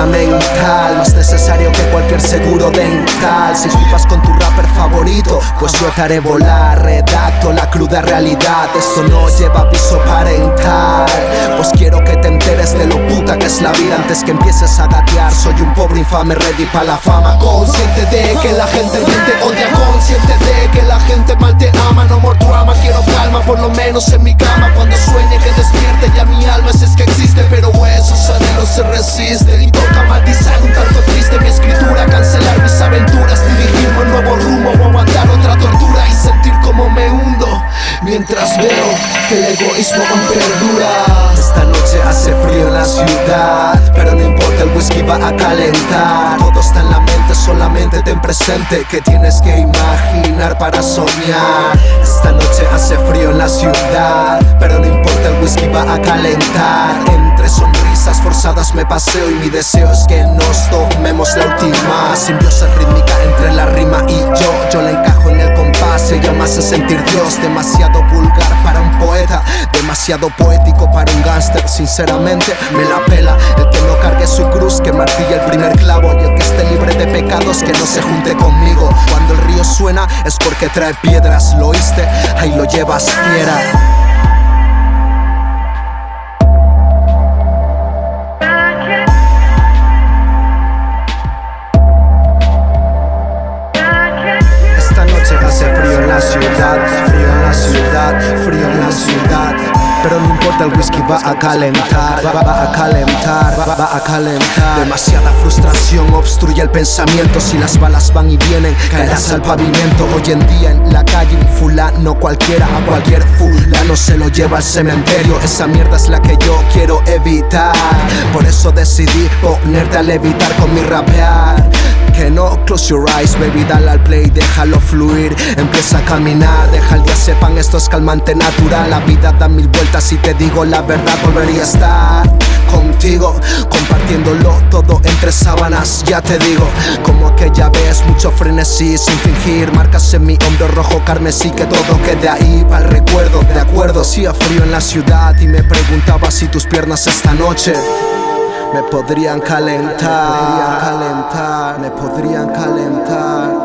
fundamental, más necesario que cualquier seguro dental. Si flipas con tu rapper favorito, pues yo te volar. Redacto la cruda realidad, esto no lleva aviso parental. Pues quiero que te enteres de lo puta que es la vida antes que empieces a gatear. Soy un pobre infame ready para la fama, consciente de que la gente bien te odia, consciente de que la gente mal te ama. No more drama, quiero calma, por lo menos en mi cama. Cuando sueñe que despierte ya se resisten y toca matizar un tanto triste mi escritura, cancelar mis aventuras, dirigirme un nuevo rumbo o aguantar otra tortura y sentir como me hundo mientras veo que el egoísmo aún perdura. Esta noche hace frío en la ciudad, pero no importa, el whisky va a calentar. Todo está en la mente, solamente ten presente que tienes que imaginar para soñar. Esta noche hace frío en la ciudad, pero no importa, el whisky va a calentar. Entre sonrisas forzadas me paseo y mi deseo es que nos tomemos la última simbiosis rítmica entre la rima y yo. Yo la encajo en el compás, ella me hace sentir Dios, demasiado vulgar para un poeta, demasiado poético para un gángster. Sinceramente, me la pela el que no cargue su cruz, que martille el primer clavo y el que esté libre de pecados, que no se junte conmigo. Cuando el río suena es porque trae piedras, lo oíste, ahí lo llevas fiera. Frío en la ciudad, frío en la ciudad. Pero no importa, el whisky va a calentar, va, va a calentar, va, va a calentar. Demasiada frustración obstruye el pensamiento. Si las balas van y vienen, caerás al pavimento. Hoy en día en la calle, un fulano cualquiera, a cualquier fulano se lo lleva al cementerio. Esa mierda es la que yo quiero evitar. Por eso decidí ponerte a levitar con mi rapear no Close your eyes, baby, dale al play, déjalo fluir. Empieza a caminar, deja el día sepan Esto es calmante natural, la vida da mil vueltas Y te digo la verdad, volvería a estar contigo Compartiéndolo todo entre sábanas, ya te digo. Como aquella vez, mucho frenesí sin fingir. Marcas en mi hombro rojo carmesí Que todo quede ahí para el recuerdo. De acuerdo, hacía frío en la ciudad Y me preguntaba si tus piernas esta noche me podrían calentar, me podrían calentar, me podrían calentar.